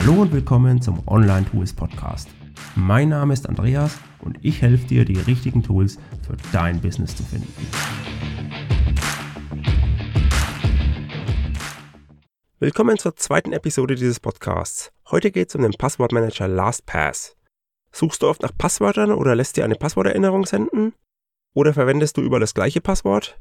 Hallo und willkommen zum Online Tools Podcast. Mein Name ist Andreas und ich helfe dir, die richtigen Tools für dein Business zu finden. Willkommen zur zweiten Episode dieses Podcasts. Heute geht es um den Passwortmanager LastPass. Suchst du oft nach Passwörtern oder lässt dir eine Passworterinnerung senden? Oder verwendest du über das gleiche Passwort?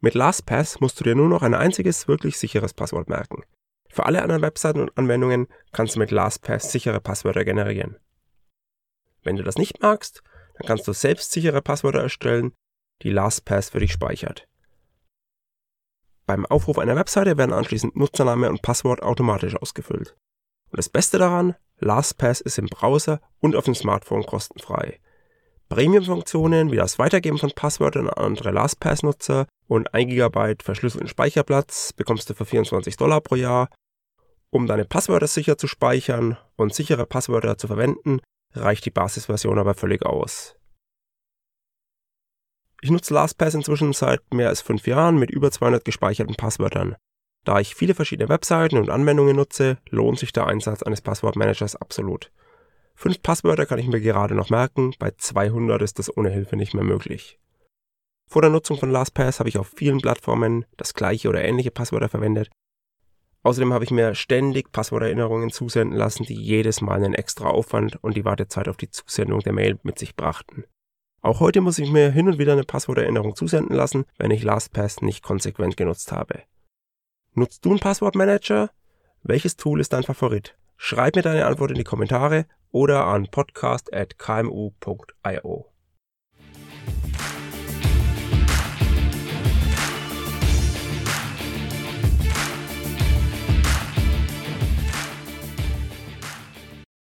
Mit LastPass musst du dir nur noch ein einziges wirklich sicheres Passwort merken. Für alle anderen Webseiten und Anwendungen kannst du mit LastPass sichere Passwörter generieren. Wenn du das nicht magst, dann kannst du selbst sichere Passwörter erstellen, die LastPass für dich speichert. Beim Aufruf einer Webseite werden anschließend Nutzername und Passwort automatisch ausgefüllt. Und das Beste daran, LastPass ist im Browser und auf dem Smartphone kostenfrei. Premium-Funktionen wie das Weitergeben von Passwörtern an andere LastPass-Nutzer und 1 GB verschlüsselten Speicherplatz bekommst du für 24 Dollar pro Jahr um deine Passwörter sicher zu speichern und sichere Passwörter zu verwenden, reicht die Basisversion aber völlig aus. Ich nutze LastPass inzwischen seit mehr als fünf Jahren mit über 200 gespeicherten Passwörtern. Da ich viele verschiedene Webseiten und Anwendungen nutze, lohnt sich der Einsatz eines Passwortmanagers absolut. Fünf Passwörter kann ich mir gerade noch merken, bei 200 ist das ohne Hilfe nicht mehr möglich. Vor der Nutzung von LastPass habe ich auf vielen Plattformen das gleiche oder ähnliche Passwörter verwendet Außerdem habe ich mir ständig Passworterinnerungen zusenden lassen, die jedes Mal einen extra Aufwand und die Wartezeit auf die Zusendung der Mail mit sich brachten. Auch heute muss ich mir hin und wieder eine Passworterinnerung zusenden lassen, wenn ich LastPass nicht konsequent genutzt habe. Nutzt du einen Passwortmanager? Welches Tool ist dein Favorit? Schreib mir deine Antwort in die Kommentare oder an podcast.kmu.io.